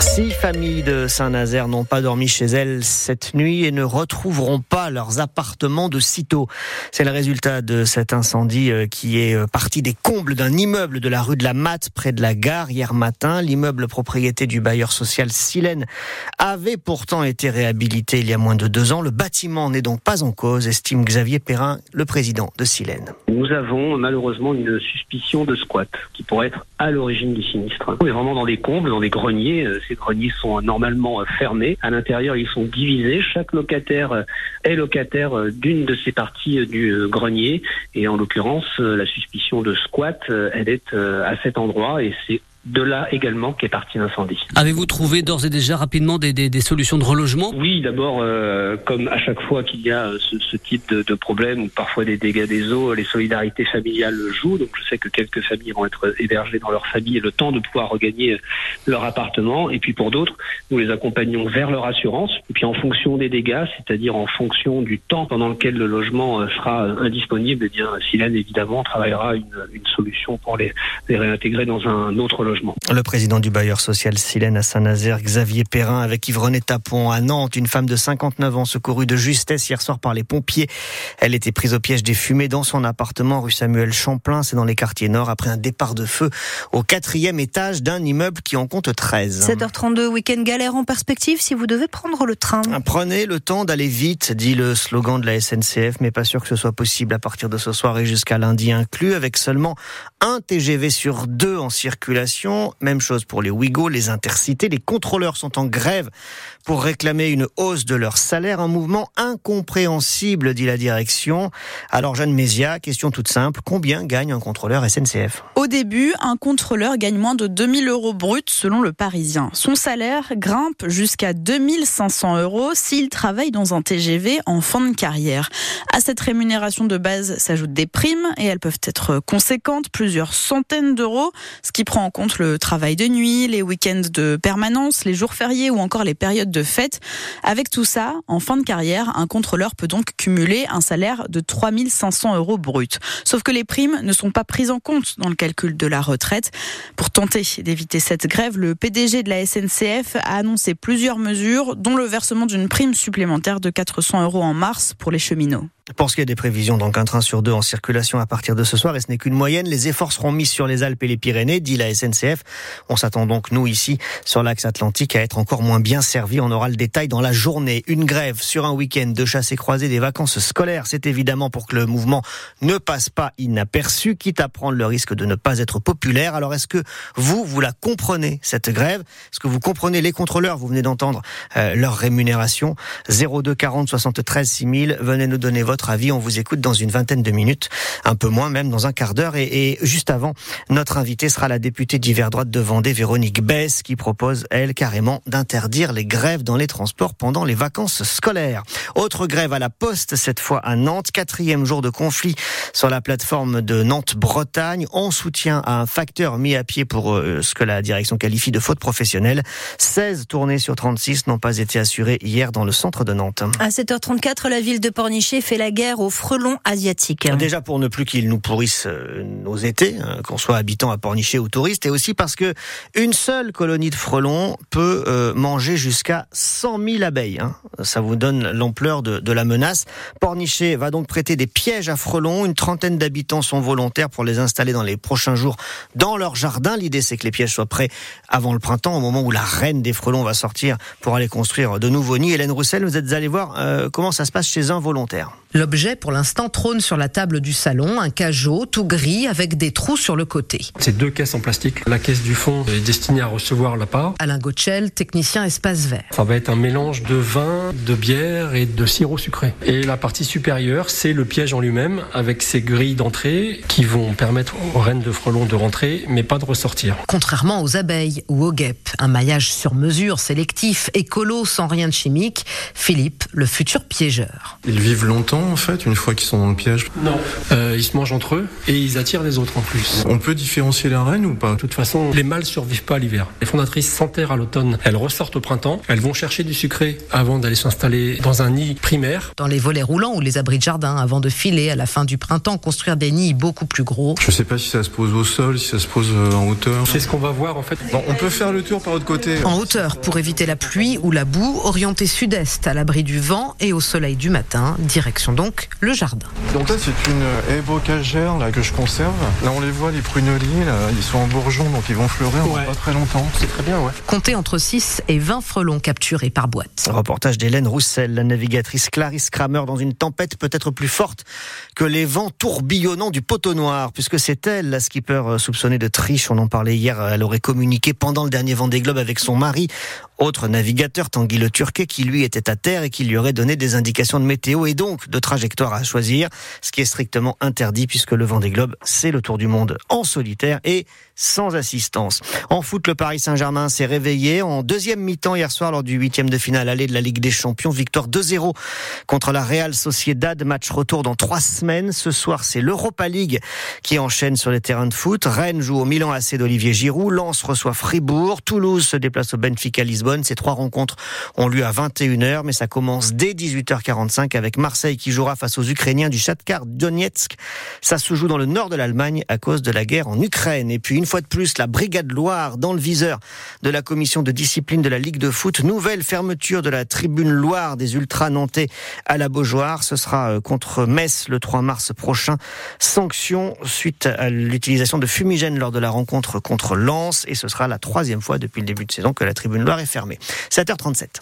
Six familles de Saint-Nazaire n'ont pas dormi chez elles cette nuit et ne retrouveront pas leurs appartements de sitôt. C'est le résultat de cet incendie euh, qui est euh, parti des combles d'un immeuble de la rue de la Matte près de la gare hier matin. L'immeuble propriété du bailleur social Silène avait pourtant été réhabilité il y a moins de deux ans. Le bâtiment n'est donc pas en cause, estime Xavier Perrin, le président de Silène. Nous avons malheureusement une suspicion de squat qui pourrait être à l'origine du sinistre. On est vraiment dans des combles, dans des greniers. Euh, ces greniers sont normalement euh, fermés. À l'intérieur, ils sont divisés. Chaque locataire euh, est locataire d'une de ces parties du grenier. Et en l'occurrence, la suspicion de squat, elle est à cet endroit et c'est de là également qu'est parti l'incendie. Avez-vous trouvé d'ores et déjà rapidement des, des, des solutions de relogement? Oui, d'abord, euh, comme à chaque fois qu'il y a ce, ce type de, de, problème ou parfois des dégâts des eaux, les solidarités familiales jouent. Donc je sais que quelques familles vont être hébergées dans leur famille et le temps de pouvoir regagner leur appartement. Et puis pour d'autres, nous les accompagnons vers leur assurance. Et puis en fonction des dégâts, c'est-à-dire en fonction du temps pendant lequel le logement euh, sera indisponible, eh bien Silène évidemment travaillera une, une solution pour les, les réintégrer dans un autre logement. Le président du bailleur social Silène à Saint-Nazaire, Xavier Perrin, avec Yvonne Tapon à Nantes, une femme de 59 ans secourue de justesse hier soir par les pompiers. Elle était prise au piège des fumées dans son appartement rue Samuel Champlain, c'est dans les quartiers nord, après un départ de feu au quatrième étage d'un immeuble qui en compte 13. 7h32, week-end galère en perspective si vous devez prendre le train. Prenez le temps d'aller vite, dit le slogan de la SNCF, mais pas sûr que ce soit possible à partir de ce soir et jusqu'à lundi inclus, avec seulement un TGV sur deux en circulation. Même chose pour les Ouigo, les intercités. Les contrôleurs sont en grève pour réclamer une hausse de leur salaire. Un mouvement incompréhensible, dit la direction. Alors, Jeanne Mézia, question toute simple. Combien gagne un contrôleur SNCF Au début, un contrôleur gagne moins de 2000 euros bruts selon le Parisien. Son salaire grimpe jusqu'à 2500 euros s'il travaille dans un TGV en fin de carrière. À cette rémunération de base s'ajoutent des primes et elles peuvent être conséquentes, plusieurs centaines d'euros, ce qui prend en compte le travail de nuit, les week-ends de permanence, les jours fériés ou encore les périodes de fête. Avec tout ça, en fin de carrière, un contrôleur peut donc cumuler un salaire de 3500 euros bruts. Sauf que les primes ne sont pas prises en compte dans le calcul de la retraite. Pour tenter d'éviter cette grève, le PDG de la SNCF a annoncé plusieurs mesures, dont le versement d'une prime supplémentaire de 400 euros en mars pour les cheminots. Pour ce qui est des prévisions, donc un train sur deux en circulation à partir de ce soir, et ce n'est qu'une moyenne. Les efforts seront mis sur les Alpes et les Pyrénées, dit la SNCF. On s'attend donc, nous, ici, sur l'axe atlantique, à être encore moins bien servis. On aura le détail dans la journée. Une grève sur un week-end de chasse et croisée des vacances scolaires, c'est évidemment pour que le mouvement ne passe pas inaperçu, quitte à prendre le risque de ne pas être populaire. Alors, est-ce que vous, vous la comprenez, cette grève? Est-ce que vous comprenez les contrôleurs? Vous venez d'entendre euh, leur rémunération. 02 40 73 6000. Venez nous donner votre avis. On vous écoute dans une vingtaine de minutes, un peu moins même dans un quart d'heure. Et, juste avant, notre invité sera la députée d'hiver droite de Vendée, Véronique Bess, qui propose, elle, carrément d'interdire les grèves dans les transports pendant les vacances scolaires. Autre grève à la Poste, cette fois à Nantes, quatrième jour de conflit sur la plateforme de Nantes-Bretagne, en soutien à un facteur mis à pied pour euh, ce que la direction qualifie de faute professionnelle. 16 tournées sur 36 n'ont pas été assurées hier dans le centre de Nantes. À 7h34, la ville de Pornichet fait la guerre aux frelons asiatiques. Déjà pour ne plus qu'ils nous pourrissent euh, nos étés, hein, qu'on soit habitant à Pornichet ou touriste, et aussi parce que une seule colonie de frelons peut euh, manger jusqu'à 100 000 abeilles. Hein. Ça vous donne l'ampleur de, de, la menace. Pornichet va donc prêter des pièges à frelons. Une trentaine d'habitants sont volontaires pour les installer dans les prochains jours dans leur jardin. L'idée c'est que les pièges soient prêts avant le printemps, au moment où la reine des frelons va sortir pour aller construire de nouveaux nids. Hélène Roussel, vous êtes allée voir euh, comment ça se passe chez un volontaire. L'objet, pour l'instant, trône sur la table du salon, un cajot tout gris avec des trous sur le côté. C'est deux caisses en plastique. La caisse du fond est destinée à recevoir la part. Alain Gotchel, technicien espace vert. Ça va être un mélange de vin, de bière et de sirop sucré. Et la partie supérieure, c'est le piège en lui-même avec ses grilles d'entrée qui vont permettre aux reines de frelons de rentrer, mais pas de ressortir. Contrairement aux abeilles ou aux guêpes, un maillage sur mesure, sélectif, écolo, sans rien de chimique, Philippe, le futur piégeur. Ils vivent longtemps temps en fait une fois qu'ils sont dans le piège? Non, euh, ils se mangent entre eux et ils attirent les autres en plus. On peut différencier les reines ou pas? De toute façon, les mâles survivent pas à l'hiver. Les fondatrices s'enterrent à l'automne, elles ressortent au printemps, elles vont chercher du sucré avant d'aller s'installer dans un nid primaire. Dans les volets roulants ou les abris de jardin avant de filer à la fin du printemps, construire des nids beaucoup plus gros. Je sais pas si ça se pose au sol, si ça se pose euh, en hauteur. C'est ce qu'on va voir en fait. Bon, on peut faire le tour par l'autre côté. En hauteur pour éviter la pluie ou la boue, orienté sud-est à l'abri du vent et au soleil du matin, direction donc le jardin. Donc là c'est une haie bocagère là que je conserve. Là on les voit les pruneliers, là, ils sont en bourgeon donc ils vont fleurir en Ouais. pas très longtemps. C'est très bien, ouais. Comptez entre 6 et 20 frelons capturés par boîte. Reportage d'Hélène Roussel, la navigatrice Clarisse Kramer dans une tempête peut-être plus forte que les vents tourbillonnants du poteau noir, puisque c'est elle, la skipper euh, soupçonnée de triche. On en parlait hier. Elle aurait communiqué pendant le dernier Vendée Globe avec son mari, autre navigateur, Tanguy Le Turquet, qui lui était à terre et qui lui aurait donné des indications de météo et donc de trajectoire à choisir, ce qui est strictement interdit puisque le Vendée Globe, c'est le tour du monde en solitaire et sans assistance. En foot, le Paris Saint-Germain s'est réveillé en deuxième mi-temps hier soir lors du huitième de finale aller de la Ligue des Champions. Victoire 2-0 contre la Real Sociedad. Match retour dans trois semaines. Ce soir, c'est l'Europa League qui enchaîne sur les terrains de foot. Rennes joue au Milan AC d'Olivier Giroud. Lens reçoit Fribourg. Toulouse se déplace au Benfica Lisbonne. Ces trois rencontres ont lieu à 21h, mais ça commence dès 18h45 avec Marseille qui jouera face aux Ukrainiens du Shakhtar Donetsk. Ça se joue dans le nord de l'Allemagne à cause de la guerre en Ukraine. Et puis fois de plus, la Brigade Loire dans le viseur de la commission de discipline de la Ligue de foot. Nouvelle fermeture de la tribune Loire des Ultras nantais à la Beaujoire. Ce sera euh, contre Metz le 3 mars prochain. Sanction suite à l'utilisation de fumigènes lors de la rencontre contre Lens. Et ce sera la troisième fois depuis le début de saison que la tribune Loire est fermée. 7h37.